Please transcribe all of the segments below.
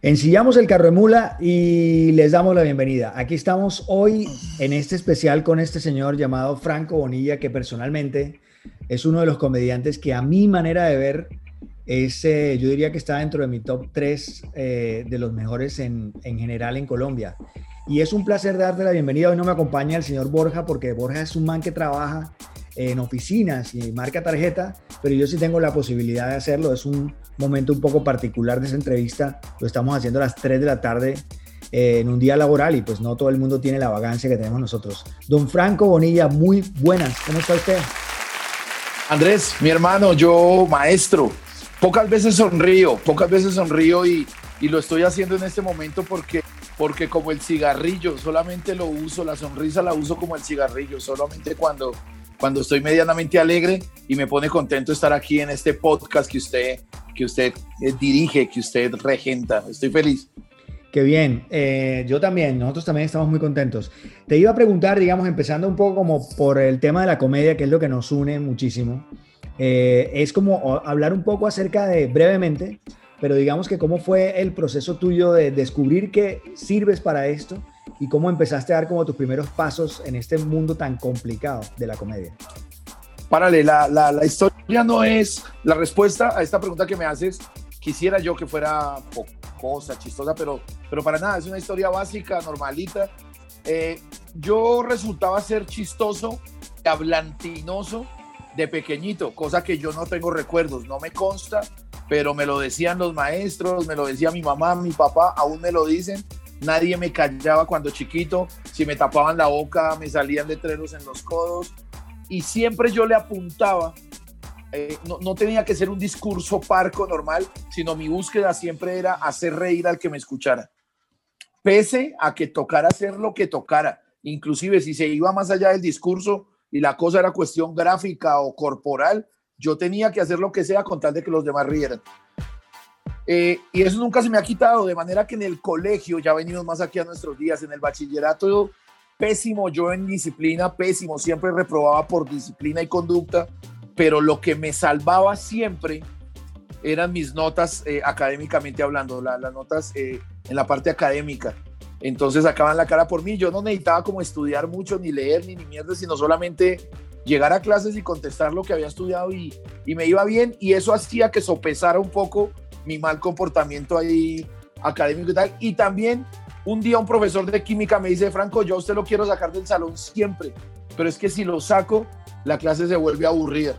Ensillamos el carro de mula y les damos la bienvenida. Aquí estamos hoy en este especial con este señor llamado Franco Bonilla, que personalmente es uno de los comediantes que a mi manera de ver es, eh, yo diría que está dentro de mi top 3 eh, de los mejores en, en, general en Colombia. Y es un placer darte la bienvenida. Hoy no me acompaña el señor Borja porque Borja es un man que trabaja en oficinas y marca tarjeta, pero yo sí tengo la posibilidad de hacerlo. Es un momento un poco particular de esa entrevista. Lo estamos haciendo a las 3 de la tarde eh, en un día laboral y pues no todo el mundo tiene la vagancia que tenemos nosotros. Don Franco Bonilla, muy buenas. ¿Cómo está usted? Andrés, mi hermano, yo maestro, pocas veces sonrío, pocas veces sonrío y, y lo estoy haciendo en este momento porque porque como el cigarrillo, solamente lo uso, la sonrisa la uso como el cigarrillo, solamente cuando cuando estoy medianamente alegre y me pone contento estar aquí en este podcast que usted, que usted eh, dirige, que usted regenta. Estoy feliz. Qué bien, eh, yo también, nosotros también estamos muy contentos. Te iba a preguntar, digamos, empezando un poco como por el tema de la comedia, que es lo que nos une muchísimo, eh, es como hablar un poco acerca de, brevemente, pero digamos que cómo fue el proceso tuyo de descubrir que sirves para esto y cómo empezaste a dar como tus primeros pasos en este mundo tan complicado de la comedia. Párale, la, la, la historia no es la respuesta a esta pregunta que me haces. Quisiera yo que fuera cosa, chistosa, pero, pero para nada, es una historia básica, normalita. Eh, yo resultaba ser chistoso, hablantinoso de pequeñito, cosa que yo no tengo recuerdos, no me consta, pero me lo decían los maestros, me lo decía mi mamá, mi papá, aún me lo dicen nadie me callaba cuando chiquito, si me tapaban la boca me salían letreros en los codos. Y siempre yo le apuntaba, eh, no, tenía que ser un discurso parco normal, sino mi búsqueda siempre era hacer reír al que me escuchara, pese a que tocara hacer lo que tocara, inclusive si se iba más allá del discurso y la cosa era cuestión gráfica o corporal, yo tenía que hacer lo que sea con tal de que los demás rieran. Eh, y eso nunca se me ha quitado, de manera que en el colegio, ya venimos más aquí a nuestros días, en el bachillerato, pésimo yo en disciplina, pésimo, siempre reprobaba por disciplina y conducta, pero lo que me salvaba siempre eran mis notas eh, académicamente hablando, las notas eh, en la parte académica. Entonces sacaban la cara por mí, yo no necesitaba como estudiar mucho, ni leer, ni ni mierda, sino solamente llegar a clases y contestar lo que había estudiado y, y me iba bien y eso hacía que sopesara un poco mi mal comportamiento ahí académico y tal. Y también un día un profesor de química me dice, Franco, yo a usted lo quiero sacar del salón siempre, pero es que si lo saco, la clase se vuelve aburrida.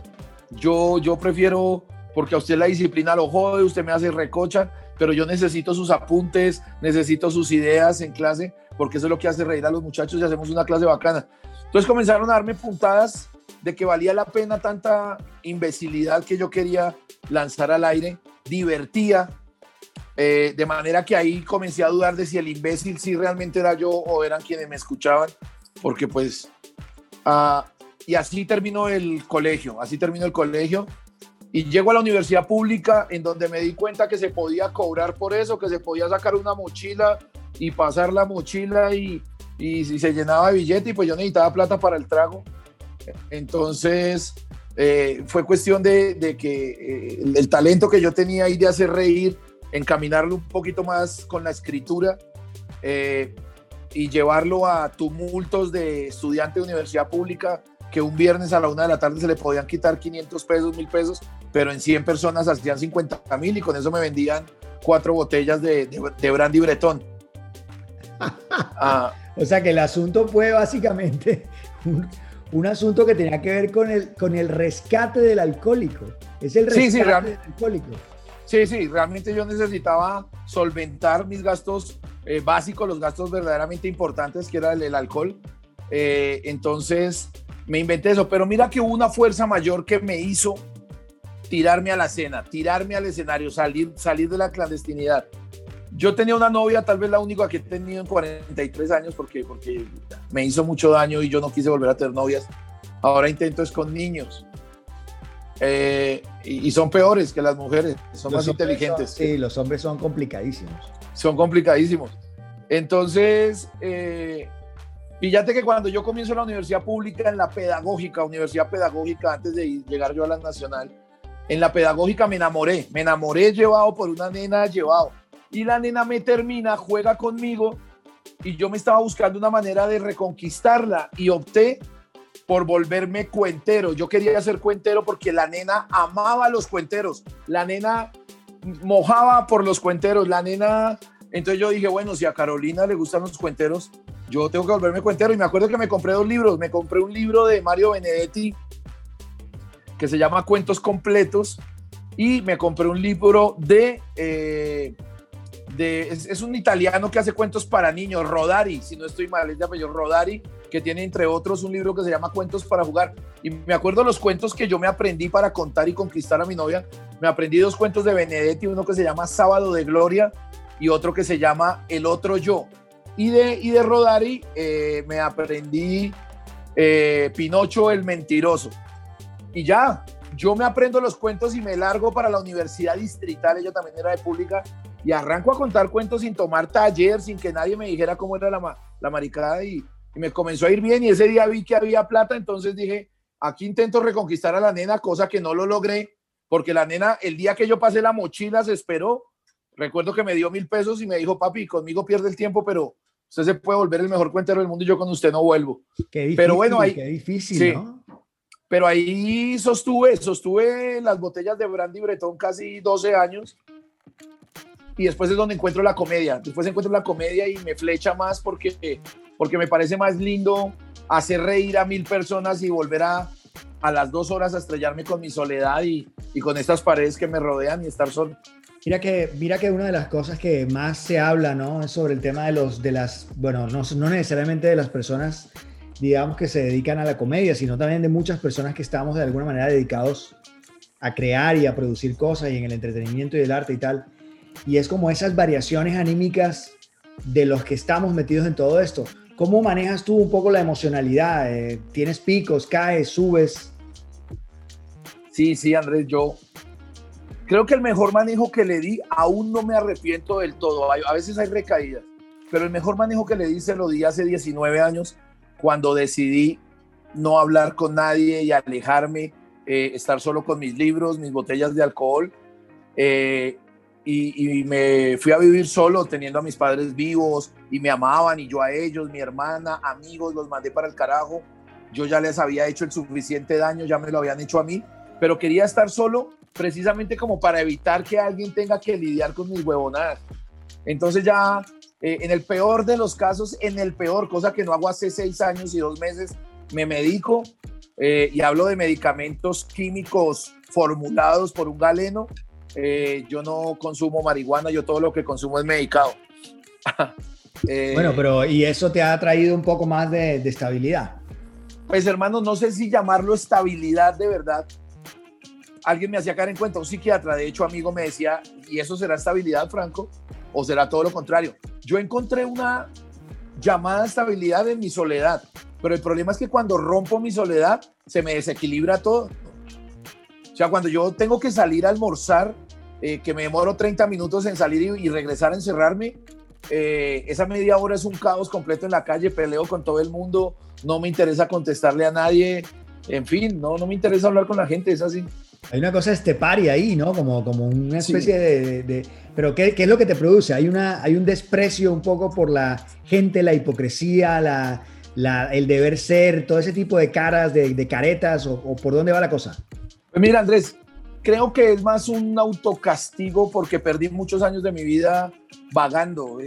Yo, yo prefiero, porque a usted la disciplina lo jode, usted me hace recocha, pero yo necesito sus apuntes, necesito sus ideas en clase, porque eso es lo que hace reír a los muchachos y hacemos una clase bacana. Entonces comenzaron a darme puntadas de que valía la pena tanta imbecilidad que yo quería lanzar al aire divertía, eh, de manera que ahí comencé a dudar de si el imbécil sí realmente era yo o eran quienes me escuchaban, porque pues, ah, y así terminó el colegio, así terminó el colegio, y llego a la universidad pública en donde me di cuenta que se podía cobrar por eso, que se podía sacar una mochila y pasar la mochila y, y, se llenaba de billete y pues yo necesitaba plata para el trago. Entonces, eh, fue cuestión de, que eh, el, talento que yo tenía ahí de hacer reír, encaminarlo un poquito más con la escritura eh, y llevarlo a tumultos de estudiante de universidad pública que un viernes a la una de la tarde se le podían quitar 500 pesos, 1000 pesos, pero en 100 personas hacían 50 mil y con eso me vendían cuatro botellas de, de, brandy bretón. Ah. o sea que el asunto fue básicamente un asunto que tenía que ver con el, con el rescate del alcohólico. Es el rescate sí, del alcohólico. Sí, sí, realmente yo necesitaba solventar mis gastos eh, básicos, los gastos verdaderamente importantes, que era el, alcohol. Eh, entonces me inventé eso, pero mira que hubo una fuerza mayor que me hizo tirarme a la cena, tirarme al escenario, salir, salir de la clandestinidad. Yo tenía una novia, tal vez la única que he tenido en 43 años, porque, porque me hizo mucho daño y yo no quise volver a tener novias. Ahora intento es con niños. Eh, y, son peores que las mujeres, son más inteligentes. sí, los hombres son complicadísimos. Son complicadísimos. Entonces, eh, fíjate que cuando yo comienzo la universidad pública, en la pedagógica, universidad pedagógica, antes de llegar yo a la nacional, en la pedagógica me enamoré, me enamoré llevado por una nena llevado Y la nena me termina, juega conmigo y yo me estaba buscando una manera de reconquistarla y opté por volverme cuentero. Yo quería ser cuentero porque la nena amaba los cuenteros. La nena mojaba por los cuenteros. La nena... Entonces yo dije, bueno, si a Carolina le gustan los cuenteros, yo tengo que volverme cuentero. Y me acuerdo que me compré dos libros. Me compré un libro de Mario Benedetti que se llama Cuentos Completos y me compré un libro de... Eh, es, un italiano que hace cuentos para niños, Rodari, si no estoy mal, es de apellido Rodari, que tiene entre otros un libro que se llama Cuentos para jugar. Y me acuerdo los cuentos que yo me aprendí para contar y conquistar a mi novia. Me aprendí dos cuentos de Benedetti, uno que se llama Sábado de Gloria y otro que se llama El Otro Yo. Y de, y de Rodari eh, me aprendí eh, Pinocho el Mentiroso. Y ya, yo me aprendo los cuentos y me largo para la Universidad Distrital, ella también era de pública, y arranco a contar cuentos sin tomar taller, sin que nadie me dijera cómo era la, la maricada, y, y me comenzó a ir bien, y ese día vi que había plata, entonces dije, aquí intento reconquistar a la nena, cosa que no lo logré, porque la nena, el día que yo pasé la mochila, se esperó, recuerdo que me dio mil pesos y me dijo, papi, conmigo pierde el tiempo, pero usted se puede volver el mejor cuentero del mundo y yo con usted no vuelvo. Qué difícil, pero bueno, ahí, qué difícil, ¿no? Pero ahí sostuve, sostuve las botellas de Brandy Bretón casi 12 años. Y después es donde encuentro la comedia. Después encuentro la comedia y me flecha más porque, porque me parece más lindo hacer reír a mil personas y volver a, a las dos horas a estrellarme con mi soledad y, y con estas paredes que me rodean y estar solo. Mira que, mira que una de las cosas que más se habla, ¿no? Es sobre el tema de los, de las, bueno, no, no necesariamente de las personas digamos, que se dedican a la comedia, sino también de muchas personas que estamos de alguna manera dedicados a crear y a producir cosas y en el entretenimiento y el arte y tal. Y es como esas variaciones anímicas de los que estamos metidos en todo esto. ¿Cómo manejas tú un poco la emocionalidad? Eh, ¿Tienes picos, caes, subes? Sí, sí, Andrés, yo creo que el mejor manejo que le di, aún no me arrepiento del todo. A veces hay recaídas, pero el mejor manejo que le di se lo di hace 19 años cuando decidí no hablar con nadie y alejarme, eh, estar solo con mis libros, mis botellas de alcohol. Eh, y, me fui a vivir solo, teniendo a mis padres vivos y me amaban y yo a ellos, mi hermana, amigos, los mandé para el carajo. Yo ya les había hecho el suficiente daño, ya me lo habían hecho a mí, pero quería estar solo precisamente como para evitar que alguien tenga que lidiar con mis huevonadas. Entonces ya eh, en el peor de los casos, en el peor, cosa que no hago hace seis años y dos meses, me medico eh, y hablo de medicamentos químicos formulados por un galeno. Eh, yo no consumo marihuana, yo todo lo que consumo es medicado. bueno, pero ¿y eso te ha traído un poco más de, de estabilidad? Pues hermano, no sé si llamarlo estabilidad de verdad, alguien me hacía caer en cuenta, un psiquiatra, de hecho amigo me decía, ¿y eso será estabilidad, Franco? ¿O será todo lo contrario? Yo encontré una llamada estabilidad en mi soledad, pero el problema es que cuando rompo mi soledad se me desequilibra todo. O sea, cuando yo tengo que salir a almorzar, eh, que me demoro 30 minutos en salir y, regresar a encerrarme, eh, esa media hora es un caos completo en la calle, peleo con todo el mundo, no me interesa contestarle a nadie, en fin, no, no me interesa hablar con la gente, es así. Hay una cosa esteparia ahí, ¿no? Como, como una especie de, Pero ¿qué, ¿qué, es lo que te produce? Hay, una, hay un desprecio un poco por la gente, la hipocresía, la, la, el deber ser, todo ese tipo de caras, de, de caretas, o, por dónde va la cosa? Pues mira, Andrés, creo que es más un autocastigo porque perdí muchos años de mi vida vagando.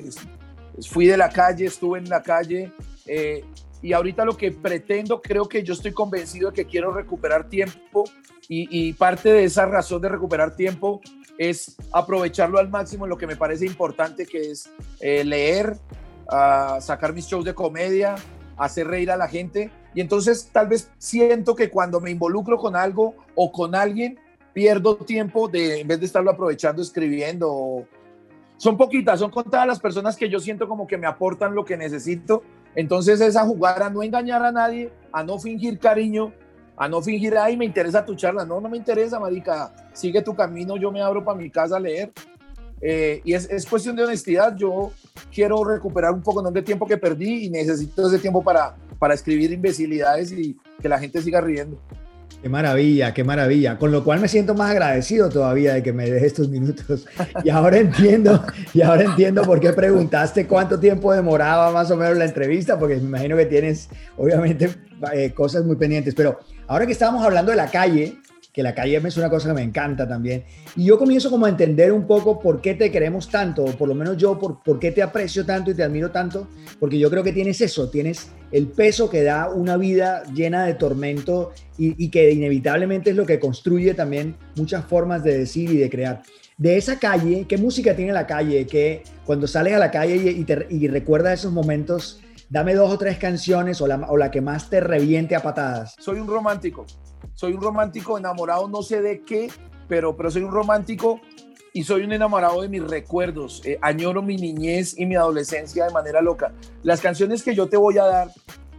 Fui de la calle, estuve en la calle. Eh, y ahorita lo que pretendo, creo que yo estoy convencido de que quiero recuperar tiempo y, parte de esa razón de recuperar tiempo es aprovecharlo al máximo en lo que me parece importante, que es eh, leer, sacar mis shows de comedia, hacer reír a la gente. Y entonces tal vez siento que cuando me involucro con algo o con alguien, pierdo tiempo de, en vez de estarlo aprovechando escribiendo. Son poquitas, son contadas las personas que yo siento como que me aportan lo que necesito. Entonces es a jugar a no engañar a nadie, a no fingir cariño, a no fingir, ay, me interesa tu charla. No, no me interesa, marica. Sigue tu camino, yo me abro para mi casa a leer. Eh, y es, es, cuestión de honestidad. Yo quiero recuperar un poco de tiempo que perdí y necesito ese tiempo para, para escribir imbecilidades y que la gente siga riendo. Qué maravilla, qué maravilla. Con lo cual me siento más agradecido todavía de que me dejes estos minutos. Y ahora entiendo, y ahora entiendo por qué preguntaste cuánto tiempo demoraba más o menos la entrevista, porque me imagino que tienes, obviamente, eh, cosas muy pendientes. Pero ahora que estábamos hablando de la calle, que la calle es una cosa que me encanta también. Y yo comienzo como a entender un poco por qué te queremos tanto, o por lo menos yo, por, por qué te aprecio tanto y te admiro tanto, porque yo creo que tienes eso, tienes el peso que da una vida llena de tormento y, que inevitablemente es lo que construye también muchas formas de decir y de crear. De esa calle, ¿qué música tiene la calle? Que cuando sales a la calle y, te, y recuerdas esos momentos, dame dos o tres canciones o la, o la que más te reviente a patadas. Soy un romántico soy un romántico enamorado, no sé de qué, pero, pero soy un romántico y soy un enamorado de mis recuerdos. Eh, añoro mi niñez y mi adolescencia de manera loca. Las canciones que yo te voy a dar,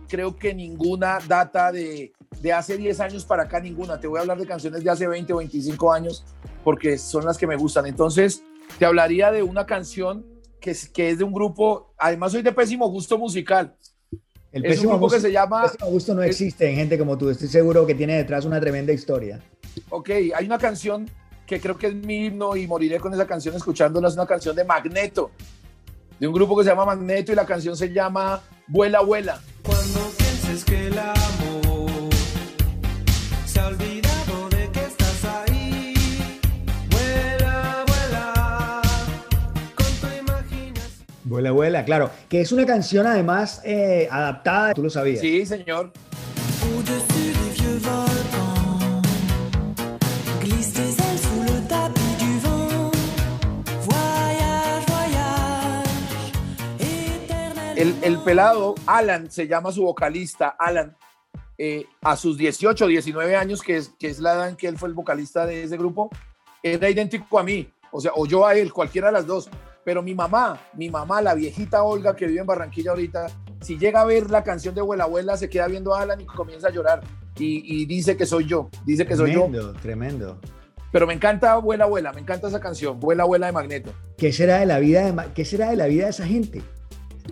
creo que ninguna data de, de hace 10 años para acá, ninguna. Te voy a hablar de canciones de hace 20 o 25 años porque son las que me gustan. Entonces, te hablaría de una canción que es, que es de un grupo, además soy de pésimo gusto musical, el es un gusto, que se llama... El gusto no existe en gente como tú. Estoy seguro que tiene detrás una tremenda historia. Ok, hay una canción que creo que es mi himno y moriré con esa canción escuchándola. Es una canción de Magneto, de un grupo que se llama Magneto y la canción se llama Vuela, vuela. Cuando pienses que el Vuela, vuela, claro que es una canción además eh, adaptada, tú lo sabías. Sí, señor. El, el, pelado Alan, se llama su vocalista, Alan, eh, a sus 18, 19 años, que es, que es la edad en que él fue el vocalista de ese grupo, era idéntico a mí, o sea, o yo a él, cualquiera de las dos. Pero mi mamá, mi mamá, la viejita Olga que vive en Barranquilla ahorita, si llega a ver la canción de Abuela Abuela, se queda viendo a Alan y comienza a llorar. Y, dice que soy yo, dice que soy yo. Tremendo, tremendo. Pero me encanta Abuela Abuela, me encanta esa canción, Abuela Abuela de Magneto. ¿Qué será de la vida de, qué será de, la vida de esa gente?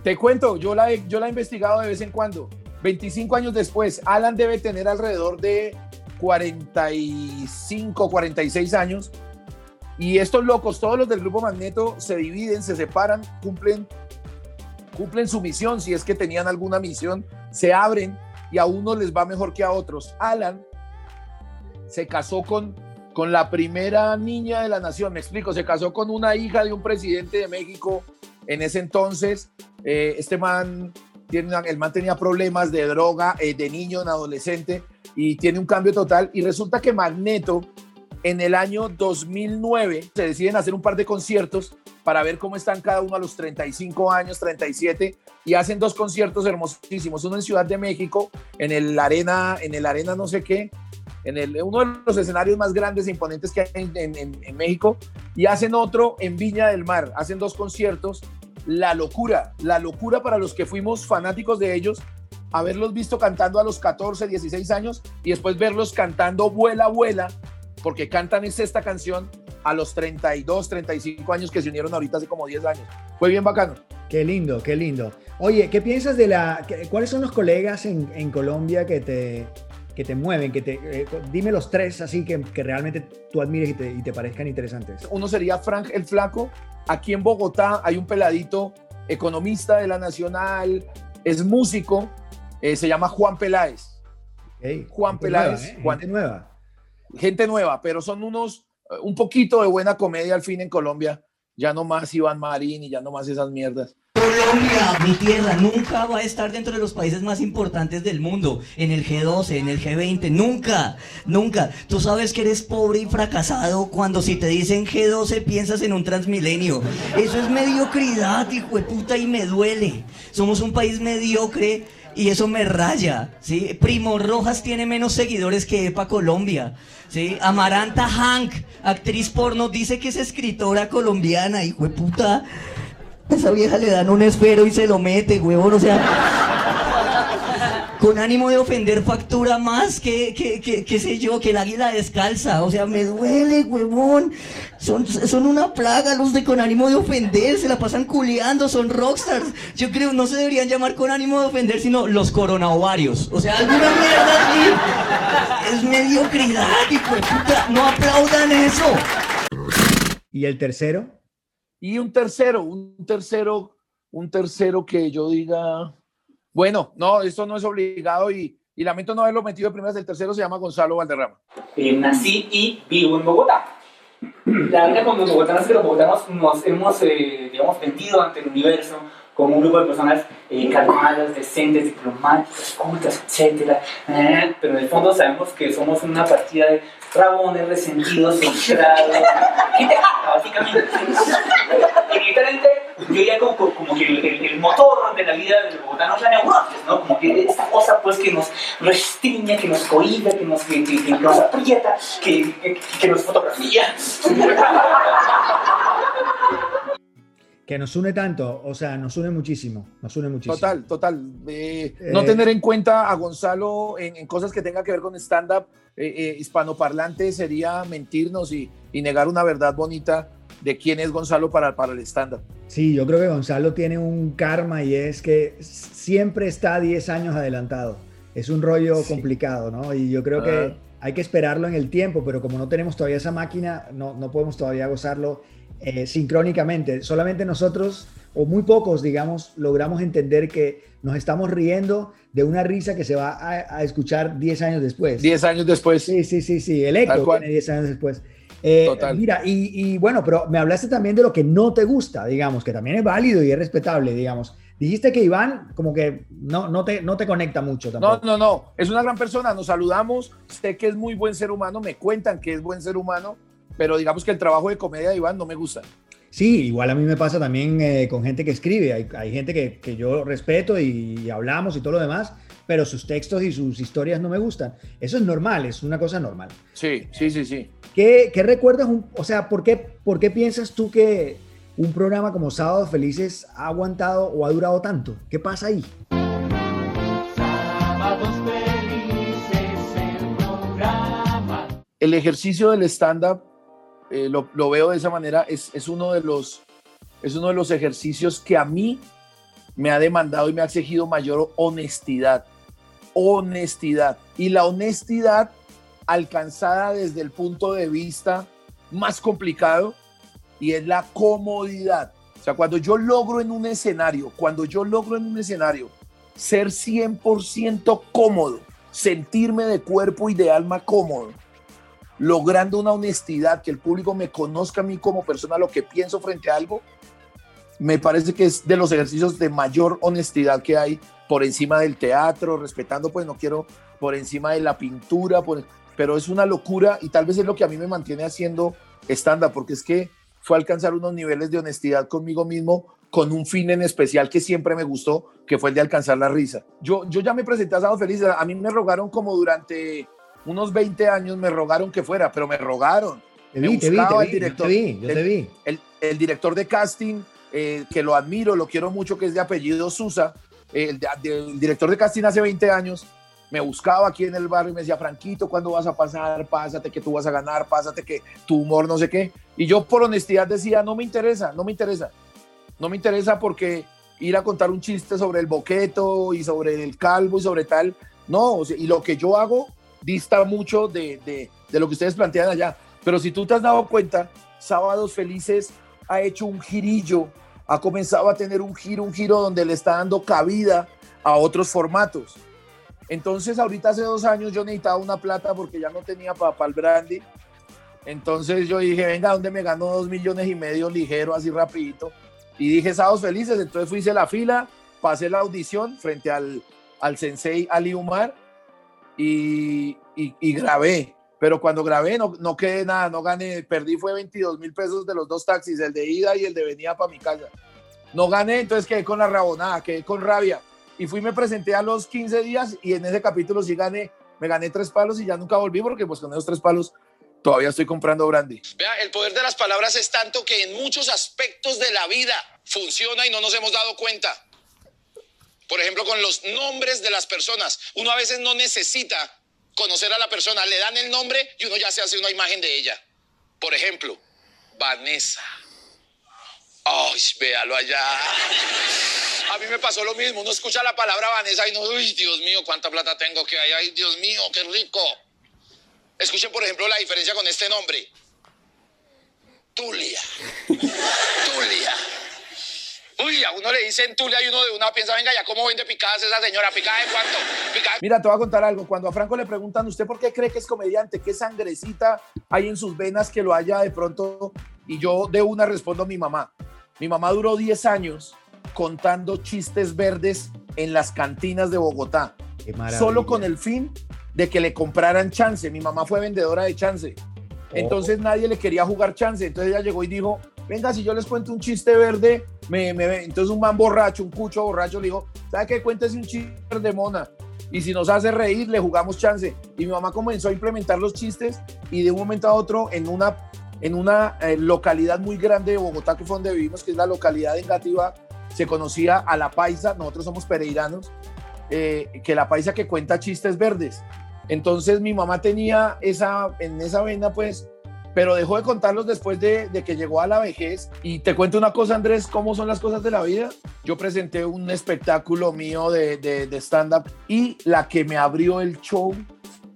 Te cuento, yo la, he, yo la he investigado de vez en cuando. 25 años después, Alan debe tener alrededor de 45, 46 años y estos locos, todos los del grupo Magneto, se dividen, se separan, cumplen, cumplen su misión. Si es que tenían alguna misión, se abren y a unos les va mejor que a otros. Alan se casó con, con la primera niña de la nación, me explico, se casó con una hija de un presidente de México en ese entonces. Eh, este man, tiene el man tenía problemas de droga eh, de niño, en adolescente, y tiene un cambio total. Y resulta que Magneto en el año 2009 se deciden hacer un par de conciertos para ver cómo están cada uno a los 35 años, 37, y hacen dos conciertos hermosísimos, uno en Ciudad de México, en el Arena, en el Arena no sé qué, en el, uno de los escenarios más grandes e imponentes que hay en, en México, y hacen otro en Viña del Mar, hacen dos conciertos, la locura, la locura para los que fuimos fanáticos de ellos, haberlos visto cantando a los 14, 16 años y después verlos cantando Vuela, Vuela porque cantan es esta canción a los 32, 35 años que se unieron ahorita hace como 10 años. Fue bien bacano. Qué lindo, qué lindo. Oye, ¿qué piensas de la... ¿Cuáles son los colegas en, en Colombia que te, que te mueven? Que te, eh, dime los tres así que, que realmente tú admires y te, y te, parezcan interesantes. Uno sería Frank el Flaco. Aquí en Bogotá hay un peladito economista de la Nacional, es músico, eh, se llama Juan Peláez. Juan Peláez. Juan, ¿eh? nueva gente nueva, pero son unos, eh, un poquito de buena comedia al fin en Colombia. Ya no más Iván Marín y ya no más esas mierdas. Colombia, mi tierra, nunca va a estar dentro de los países más importantes del mundo, en el G12, en el G20, nunca, nunca. Tú sabes que eres pobre y fracasado cuando si te dicen G12 piensas en un transmilenio. Eso es mediocridad, hijo de puta, y me duele. Somos un país mediocre y eso me raya, ¿sí? Primo Rojas tiene menos seguidores que EPA Colombia, ¿sí? Amaranta Hank, actriz porno, dice que es escritora colombiana, hijo de puta. esa vieja le dan un esfero y se lo mete, huevón, o sea... con ánimo de ofender factura más que, que, que, qué sé yo, que el águila descalza. O sea, me duele, huevón. Son, son una plaga los de con ánimo de ofender, se la pasan culeando, son rockstars. Yo creo, no se deberían llamar con ánimo de ofender, sino los coronaovarios. O sea, alguna mierda así. Es mediocridad, hijo de puta. No aplaudan eso. ¿Y el tercero? Y un tercero, un tercero, un tercero que yo diga, bueno, no, esto no es obligado y, y lamento no haberlo metido de primeras. El tercero se llama Gonzalo Valderrama. Eh, nací y vivo en Bogotá. La verdad, cuando los bogotanos que los bogotanos nos hemos, eh, digamos, vendido ante el universo como un grupo de personas eh, calmadas, decentes, diplomáticas, cultas, etc. Eh, pero en el fondo sabemos que somos una partida de rabones, resentidos, frustrados, gente básicamente. yo ya como, como que el, el, motor de la vida del bogotano es la neurosis, ¿no? Como que esta cosa pues que nos restringe, que nos cohibe, que nos, que, que, que nos aprieta, que, que, que nos fotografía. que nos une tanto, o sea, nos une muchísimo, nos une muchísimo. Total, total. Eh, no eh, tener en cuenta a Gonzalo en, en cosas que tenga que ver con stand-up eh, eh, hispanoparlante sería mentirnos y, y, negar una verdad bonita de quién es Gonzalo para, para el stand-up. Sí, yo creo que Gonzalo tiene un karma y es que siempre está 10 años adelantado. Es un rollo sí. complicado, ¿no? Y yo creo ah. que hay que esperarlo en el tiempo, pero como no tenemos todavía esa máquina, no, no podemos todavía gozarlo eh, sincrónicamente. Solamente nosotros, o muy pocos, digamos, logramos entender que nos estamos riendo de una risa que se va a, a escuchar 10 años después. 10 años después. Sí, sí, sí, sí. El eco tiene 10 años después. Eh, Total. Mira, y, y, bueno, pero me hablaste también de lo que no te gusta, digamos, que también es válido y es respetable, digamos. Dijiste que Iván como que no, no, te, no te conecta mucho tampoco. No, no, no. Es una gran persona. Nos saludamos. Sé que es muy buen ser humano. Me cuentan que es buen ser humano pero digamos que el trabajo de comedia de Iván no me gusta. Sí, igual a mí me pasa también eh, con gente que escribe. Hay, hay gente que, que, yo respeto y, y, hablamos y todo lo demás, pero sus textos y sus historias no me gustan. Eso es normal, es una cosa normal. Sí, sí, sí, sí. ¿Qué, qué recuerdas? Un, o sea, ¿por qué, ¿por qué piensas tú que un programa como Sábados Felices ha aguantado o ha durado tanto? ¿Qué pasa ahí? Sábados Felices, el programa. El ejercicio del stand-up eh, lo, lo, veo de esa manera, es, es, uno de los, es uno de los ejercicios que a mí me ha demandado y me ha exigido mayor honestidad. Honestidad. Y la honestidad alcanzada desde el punto de vista más complicado y es la comodidad. O sea, cuando yo logro en un escenario, cuando yo logro en un escenario ser 100% cómodo, sentirme de cuerpo y de alma cómodo, logrando una honestidad, que el público me conozca a mí como persona, lo que pienso frente a algo, me parece que es de los ejercicios de mayor honestidad que hay por encima del teatro, respetando, pues no quiero por encima de la pintura, por, pero es una locura y tal vez es lo que a mí me mantiene haciendo estándar, porque es que fue alcanzar unos niveles de honestidad conmigo mismo con un fin en especial que siempre me gustó, que fue el de alcanzar la risa. Yo, yo ya me presenté a Sábado Feliz, a mí me rogaron como durante unos 20 años me rogaron que fuera, pero me rogaron. Te vi, me te vi, te vi, el director, te vi, yo el, te vi. El, el, director de casting, eh, que lo admiro, lo quiero mucho, que es de apellido Susa, el, director de casting hace 20 años, me buscaba aquí en el barrio y me decía, Franquito, ¿cuándo vas a pasar? Pásate que tú vas a ganar, pásate que tu humor no sé qué. Y yo por honestidad decía, no me interesa, no me interesa. No me interesa porque ir a contar un chiste sobre el boqueto y sobre el calvo y sobre tal, no, y lo que yo hago dista mucho de, de, de, lo que ustedes plantean allá. Pero si tú te has dado cuenta, Sábados Felices ha hecho un girillo, ha comenzado a tener un giro, un giro donde le está dando cabida a otros formatos. Entonces, ahorita hace dos años yo necesitaba una plata porque ya no tenía para pa el brandy. Entonces yo dije, venga, ¿dónde me ganó dos millones y medio ligero, así rapidito? Y dije, sábados felices. Entonces fui, hice la fila, pasé la audición frente al, al sensei Ali Umar y, y, y, grabé. Pero cuando grabé no, no quedé nada, no gané, perdí fue 22 mil pesos de los dos taxis, el de ida y el de venida para mi casa. No gané, entonces quedé con la rabonada, quedé con rabia. Y fui, me presenté a los 15 días y en ese capítulo sí gané, me gané tres palos y ya nunca volví porque pues con esos tres palos todavía estoy comprando brandy. Vea, el poder de las palabras es tanto que en muchos aspectos de la vida funciona y no nos hemos dado cuenta. Por ejemplo, con los nombres de las personas. Uno a veces no necesita conocer a la persona, le dan el nombre y uno ya se hace una imagen de ella. Por ejemplo, Vanessa. Ay, véalo allá. A mí me pasó lo mismo. Uno escucha la palabra Vanessa y no, uy, Dios mío, cuánta plata tengo que hay. Ay, Dios mío, qué rico. Escuchen, por ejemplo, la diferencia con este nombre. Tulia. Tulia. Uy, a uno le dicen Tulia y uno de una piensa, venga, ya cómo vende picadas esa señora, picada de cuánto, picada Mira, te voy a contar algo. Cuando a Franco le preguntan, ¿usted por qué cree que es comediante? ¿Qué sangrecita hay en sus venas que lo haya de pronto? Y yo de una respondo a mi mamá. Mi mamá duró 10 años contando chistes verdes en las cantinas de Bogotá. Solo con el fin de que le compraran chance. Mi mamá fue vendedora de chance. Entonces nadie le quería jugar chance. Entonces ella llegó y dijo, venga, si yo les cuento un chiste verde, me, me- entonces un man borracho, un cucho borracho, le dijo, ¿sabe qué? Cuéntese un chiste de mona. Y si nos hace reír, le jugamos chance. Y mi mamá comenzó a implementar los chistes y de un momento a otro en una, en una eh, localidad muy grande de Bogotá, que fue donde vivimos, que es la localidad de Engativá, se conocía a la paisa, nosotros somos pereiranos, eh, que la paisa que cuenta chistes verdes. Entonces mi mamá tenía esa, en esa vena, pues, pero dejó de contarlos después de, de que llegó a la vejez. Y te cuento una cosa, Andrés, ¿cómo son las cosas de la vida? Yo presenté un espectáculo mío de, de, de stand-up y la que me abrió el show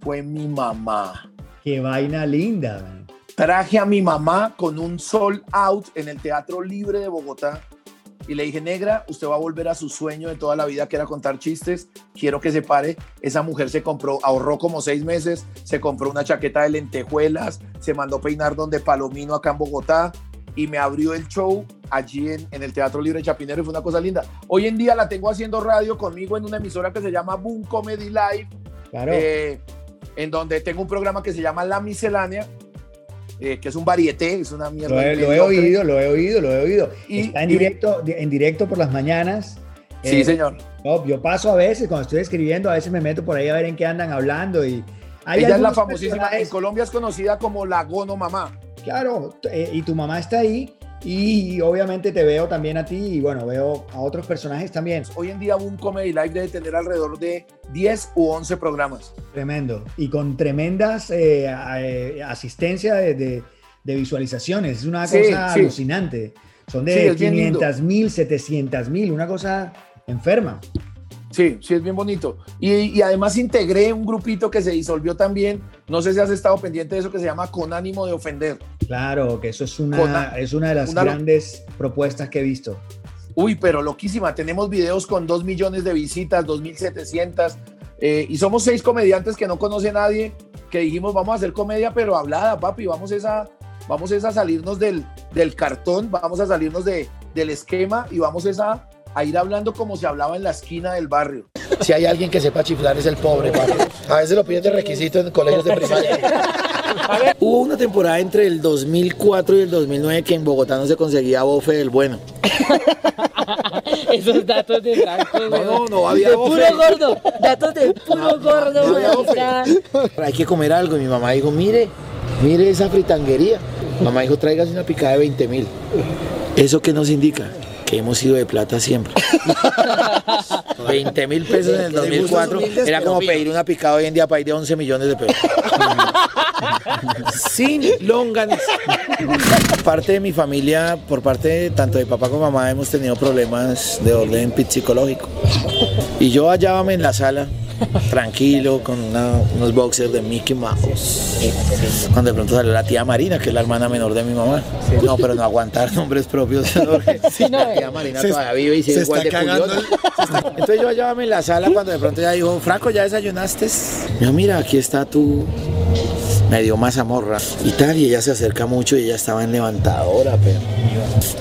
fue mi mamá. Qué vaina linda. man. Traje a mi mamá con un sold out en el Teatro Libre de Bogotá y le dije, negra, usted va a volver a su sueño de toda la vida, que era contar chistes. Quiero que se pare. Esa mujer se compró, ahorró como seis meses, se compró una chaqueta de lentejuelas, se mandó peinar donde Palomino acá en Bogotá y me abrió el show allí en, en el Teatro Libre Chapinero y fue una cosa linda. Hoy en día la tengo haciendo radio conmigo en una emisora que se llama Boom Comedy Live Claro. eh, en donde tengo un programa que se llama La Miscelánea, eh, que es un varieté, es una mierda. lo, he, lo he oído, lo he oído, lo he oído. Y- Está en y- directo, en directo por las mañanas. Sí, Eh, señor. no, yo paso a veces, cuando estoy escribiendo, a veces me meto por ahí a ver en qué andan hablando. y hay Ella es la famosísima, en personajes- Colombia es conocida como la Gono Mamá. Claro, eh, y tu mamá está ahí. Y obviamente te veo también a ti y bueno, veo a otros personajes también. Hoy en día un Comedy Live debe tener alrededor de 10 u 11 programas. Tremendo. Y con tremendas eh, eh, asistencia de, de- de visualizaciones. Es una Sí, cosa sí. alucinante. Son Sí, de lindo. 500 mil, 700 mil, una cosa enferma. Sí, sí, es bien bonito. Y, y además integré un grupito que se disolvió también. No sé si has estado pendiente de eso que se llama Con ánimo de ofender. Claro, que eso es una, es una de las una lo- grandes propuestas que he visto. Uy, pero loquísima. Tenemos videos con 2 millones de visitas, 2.700. eh, y somos seis comediantes que no conoce nadie, que dijimos, vamos a hacer comedia, pero hablada, papi. Vamos es a, vamos es a salirnos del, del cartón, vamos a salirnos de, del esquema y vamos es a, a ir hablando como se hablaba en la esquina del barrio. Si hay alguien que sepa chiflar es el pobre, papi. A veces lo piden de requisito en colegios de primaria. Hubo una temporada entre el 2004 y el 2009 que en Bogotá no se conseguía bofe del bueno. Esos datos de Franco, No, no, no había De bofe. puro gordo. Datos de puro gordo, no. Hay que comer algo. Y mi mamá dijo, mire, mire esa fritanguería. Mamá dijo, tráigase una picada de 20 mil. ¿Eso qué nos indica? Que hemos sido de plata siempre. 20 mil pesos en el 2004 era como pedir una picada hoy en día para ir de 11 millones de pesos. Sin longanes. Parte de mi familia, por parte tanto de papá como mamá, hemos tenido problemas de orden psicológico. Y yo hallábame en la sala, tranquilo, con una- unos boxers de Mickey Mouse. Cuando de pronto salió la tía Marina, que es la hermana menor de mi mamá. No, pero no aguantar nombres propios. la tía Marina todavía vive y sigue igual de curiosa. Entonces yo hallábame en la sala cuando de pronto ella dijo, Franco, ¿ya desayunaste? Yo, mira, aquí está tu me dio mazamorra y tal, y ella se acerca mucho y ella estaba en levantadora, pero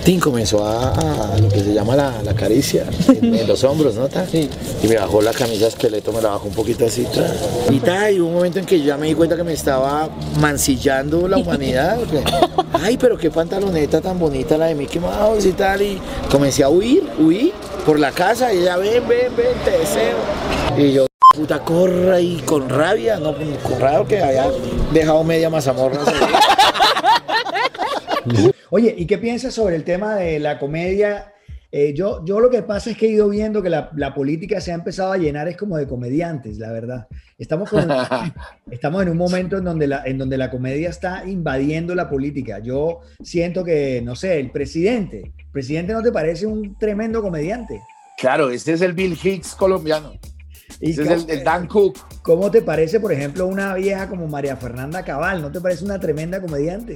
Tim comenzó a, a lo que se llama la, la caricia en, en los hombros, ¿no? Tal? Y me bajó la camisa esqueleto, me la bajó un poquito así, tal. y tal, y hubo un momento en que yo ya me di cuenta que me estaba mancillando la humanidad. Ay, pero qué pantaloneta tan bonita la de Mickey Mouse y tal, y comencé a huir, huí por la casa, y ella, ven, ven, ven, te deseo. Y yo, puta corra y con rabia, no con rabia que había dejado media mazamorra. Oye, ¿y qué piensas sobre el tema de la comedia Eh, yo, yo lo que pasa es que he ido viendo que la, la política se ha empezado a llenar es como de comediantes, la verdad. Estamos, con- estamos en un momento en donde, la, en donde la comedia está invadiendo la política. Yo siento que, no sé, el presidente, ¿el presidente no te parece un tremendo comediante? Claro, ese es el Bill Hicks colombiano. Y Ese es el, el Dan Cook. ¿Cómo te parece, por ejemplo, una vieja como María Fernanda Cabal? ¿No te parece una tremenda comediante?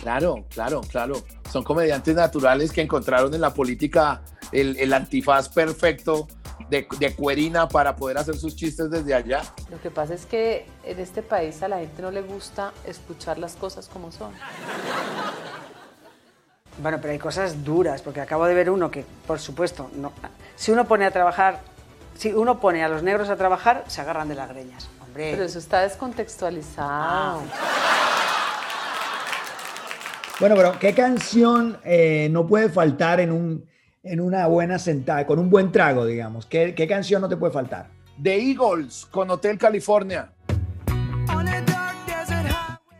Claro, claro, claro. Son comediantes naturales que encontraron en la política el, el antifaz perfecto de, de cuerina para poder hacer sus chistes desde allá. Lo que pasa es que en este país a la gente no le gusta escuchar las cosas como son. Bueno, pero hay cosas duras, porque acabo de ver uno que, por supuesto, no. Si uno pone a trabajar, si uno pone a los negros a trabajar, se agarran de las greñas. Hombre. Pero eso está descontextualizado. Bueno, pero ¿qué canción eh, no puede faltar en, un, en una buena sentada, con un buen trago, digamos? ¿Qué, qué canción no te puede faltar? The Eagles con Hotel California.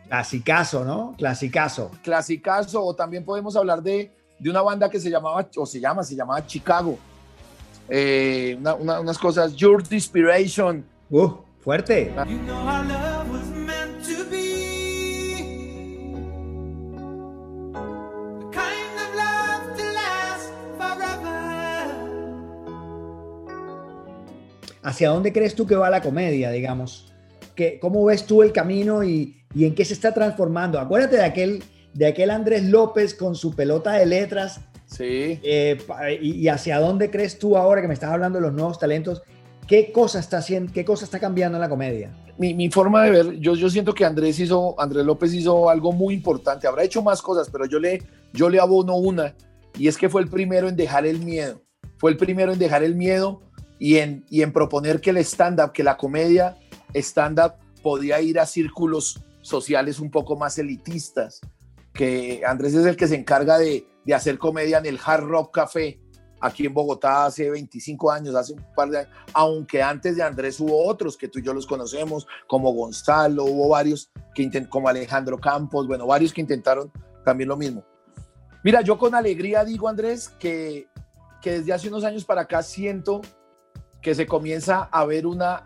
Clasicazo, ¿no? Clasicazo. Clasicazo. O también podemos hablar de, de una banda que se llamaba, o se llama, se llamaba Chicago. Eh, una- una- unas cosas, Your Inspiration. Uh, fuerte. ¿Hacia dónde crees tú que va la comedia, digamos? ¿Qué, ¿Cómo ves tú el camino y, y en qué se está transformando? Acuérdate de aquel, de aquel Andrés López con su pelota de letras. Sí. eh, y, y hacia dónde crees tú ahora que me estás hablando de los nuevos talentos? ¿Qué cosa está haciendo, qué cosa está cambiando en la comedia? Mi, mi forma de ver, yo, yo siento que Andrés hizo, Andrés López hizo algo muy importante. Habrá hecho más cosas, pero yo le, yo le abono una. Y es que fue el primero en dejar el miedo. Fue el primero en dejar el miedo y en, y en proponer que el stand-up, que la comedia stand-up podía ir a círculos sociales un poco más elitistas. Que Andrés es el que se encarga de, de hacer comedia en el Hard Rock Café aquí en Bogotá hace 25 años, hace un par de años, aunque antes de Andrés hubo otros que tú y yo los conocemos, como Gonzalo, hubo varios que intent- como Alejandro Campos, bueno, varios que intentaron también lo mismo. Mira, yo con alegría digo, Andrés, que, que desde hace unos años para acá siento que se comienza a ver una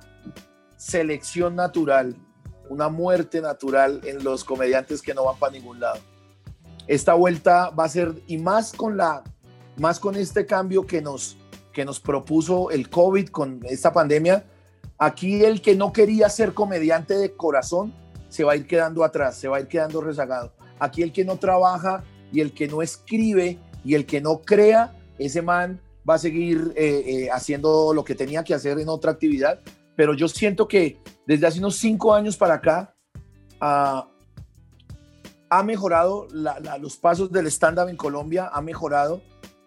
selección natural, una muerte natural en los comediantes que no van para ningún lado. Esta vuelta va a ser, y más con la, más con este cambio que nos, que nos propuso el COVID, con esta pandemia, aquí el que no quería ser comediante de corazón se va a ir quedando atrás, se va a ir quedando rezagado. Aquí el que no trabaja y el que no escribe y el que no crea, ese man va a seguir eh, eh, haciendo lo que tenía que hacer en otra actividad. Pero yo siento que desde hace unos cinco años para acá ah, ha mejorado los pasos del stand-up en Colombia, ha mejorado.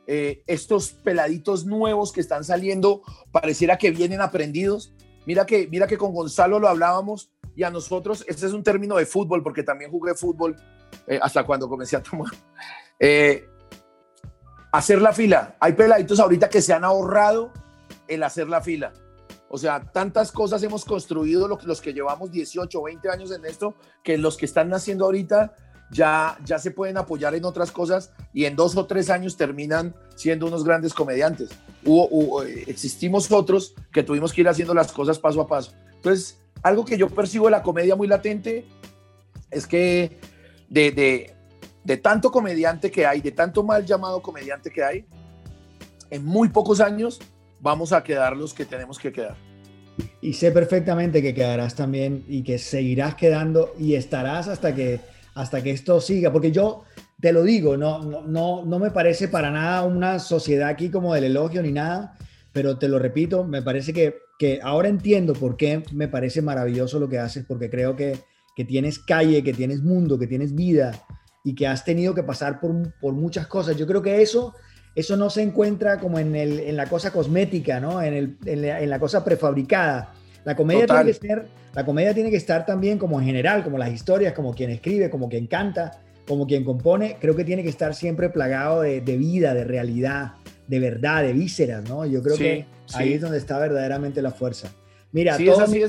Eh, estos peladitos nuevos que están saliendo, pareciera que vienen aprendidos. Mira que, mira que con Gonzalo lo hablábamos y a nosotros, este es un término de fútbol, porque también jugué fútbol hasta cuando comencé a tomar. Hacer la fila. Hay peladitos ahorita que se han ahorrado el hacer la fila. O sea, tantas cosas hemos construido lo- los que llevamos 18 o 20 años en esto, que los que están naciendo ahorita ya, ya se pueden apoyar en otras cosas y en dos o tres años terminan siendo unos grandes comediantes. Hubo- eh, existimos otros que tuvimos que ir haciendo las cosas paso a paso. Entonces, algo que yo percibo de la comedia muy latente es que de, de, de tanto comediante que hay, de tanto mal llamado comediante que hay, en muy pocos años vamos a quedar los que tenemos que quedar. Y sé perfectamente que quedarás también y que seguirás quedando y estarás hasta que, hasta que esto siga. Porque yo te lo digo, no, no, no, me parece para nada una sociedad aquí como del elogio ni nada, pero te lo repito, me parece que, que ahora entiendo por qué me parece maravilloso lo que haces, porque creo que, que tienes calle, que tienes mundo, que tienes vida y que has tenido que pasar por, por muchas cosas. Yo creo que eso eso no se encuentra como en, el, en la cosa cosmética, ¿no? En, el, en, la, en la cosa prefabricada. La comedia, Total. tiene que ser, la comedia tiene que estar también como en general, como las historias, como quien escribe, como quien canta, como quien compone. Creo que tiene que estar siempre plagado de, de vida, de realidad, de verdad, de vísceras, ¿no? Yo creo Sí, que ahí sí. es donde está verdaderamente la fuerza. Mira, Sí, todo mi-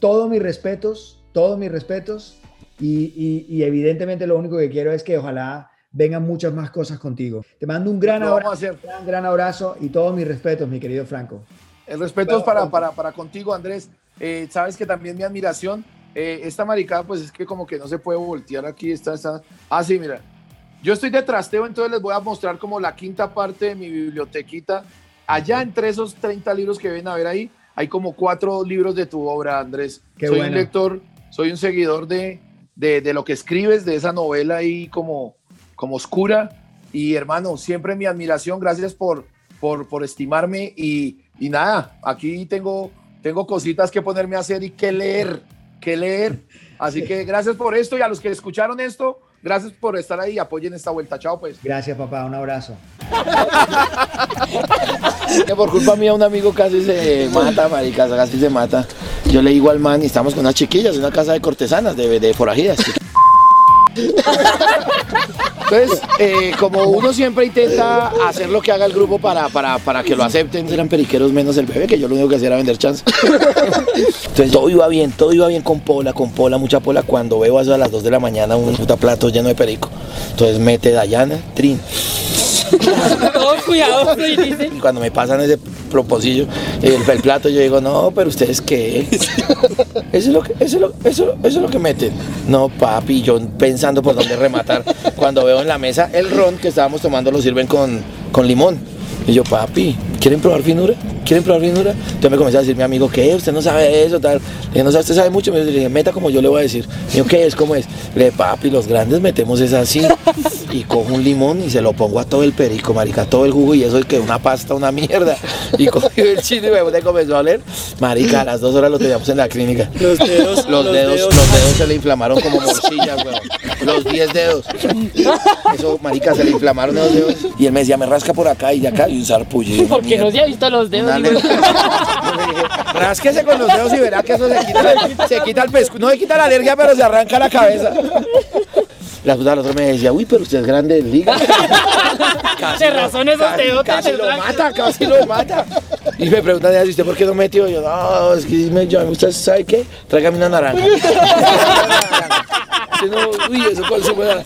todos mis respetos, todos mis respetos. Y, y- y evidentemente lo único que quiero es que ojalá vengan muchas más cosas contigo. Te mando un gran abrazo, hacer. gran, gran abrazo y todos mis respetos, mi querido Franco. El respeto es para, para, para contigo, Andrés. Eh, sabes que también mi admiración, eh, esta maricada, pues es que como que no se puede voltear aquí. Está, está. Ah, sí, mira. Yo estoy de trasteo, entonces les voy a mostrar como la quinta parte de mi bibliotequita. Allá entre esos 30 libros que ven a ver ahí, hay como cuatro libros de tu obra, Andrés. Qué soy bueno. un lector, soy un seguidor de, de, de lo que escribes, de esa novela ahí como, como oscura. Y hermano, siempre mi admiración, gracias por, por, por estimarme y, y nada, aquí tengo, tengo cositas que ponerme a hacer y que leer, que leer. Así que gracias por esto y a los que escucharon esto, gracias por estar ahí, apoyen esta vuelta. Chao pues. Gracias, papá. Un abrazo. Que por culpa mía un amigo casi se mata, marica, casi se mata. Yo le digo al man y estamos con unas chiquillas una casa de cortesanas, de, de forajidas. Entonces, eh, como uno siempre intenta hacer lo que haga el grupo para, para, para que lo acepten, eran periqueros menos el bebé, que yo lo único que hacía era vender chance. Entonces todo iba bien, todo iba bien con Pola, con Pola, mucha Pola. Cuando veo a las 2 de la mañana un puta plato lleno de perico. Entonces mete Dayana, Trin. Todo cuidado, y cuando me pasan ese proposillo, el, el plato, yo digo, no, pero ustedes qué. Eso es lo que, eso es lo, eso, eso es lo que meten. No, papi, yo pensando por dónde rematar. Cuando veo en la mesa el ron que estábamos tomando lo sirven con, con limón. Y yo, papi, ¿quieren probar finura? ¿Quieren probar finura? Entonces me comenzó a decir mi amigo, ¿qué? Usted no sabe eso, tal. Le dije, no sabe, usted sabe mucho. Me dije, meta como yo le voy a decir. Me dijo, ¿qué es? ¿Cómo es? Le dije, papi, los grandes metemos es así. Y cojo un limón y se lo pongo a todo el perico, marica, todo el jugo y eso es que una pasta, una mierda. Y cogió el chino y me comenzó a oler. Marica, a las dos horas lo teníamos en la clínica. Los dedos, Los, los dedos, dedos. los dedos se le inflamaron como morcillas, weón. Los 10 dedos. Eso, marica, se le inflamaron los dedos. Y él me decía, me rasca por acá y de acá y un sarpullido. una Porque no se ha visto los dedos. Rásquese con los dedos y verá que eso se quita, se quita el pescuezo. No se quita la alergia, pero se arranca la cabeza. La puta del otro me decía, uy, pero usted es grande de liga. Se razón esos Casi, dedos. casi lo mata, casi lo mata. Y me preguntan, ¿y usted por qué no metió? Y yo, no, es que me yo, ¿usted sabe qué? Tráigame una naranja si no, uy, eso cuál se puede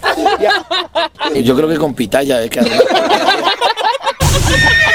Yo creo que con pitaya es que.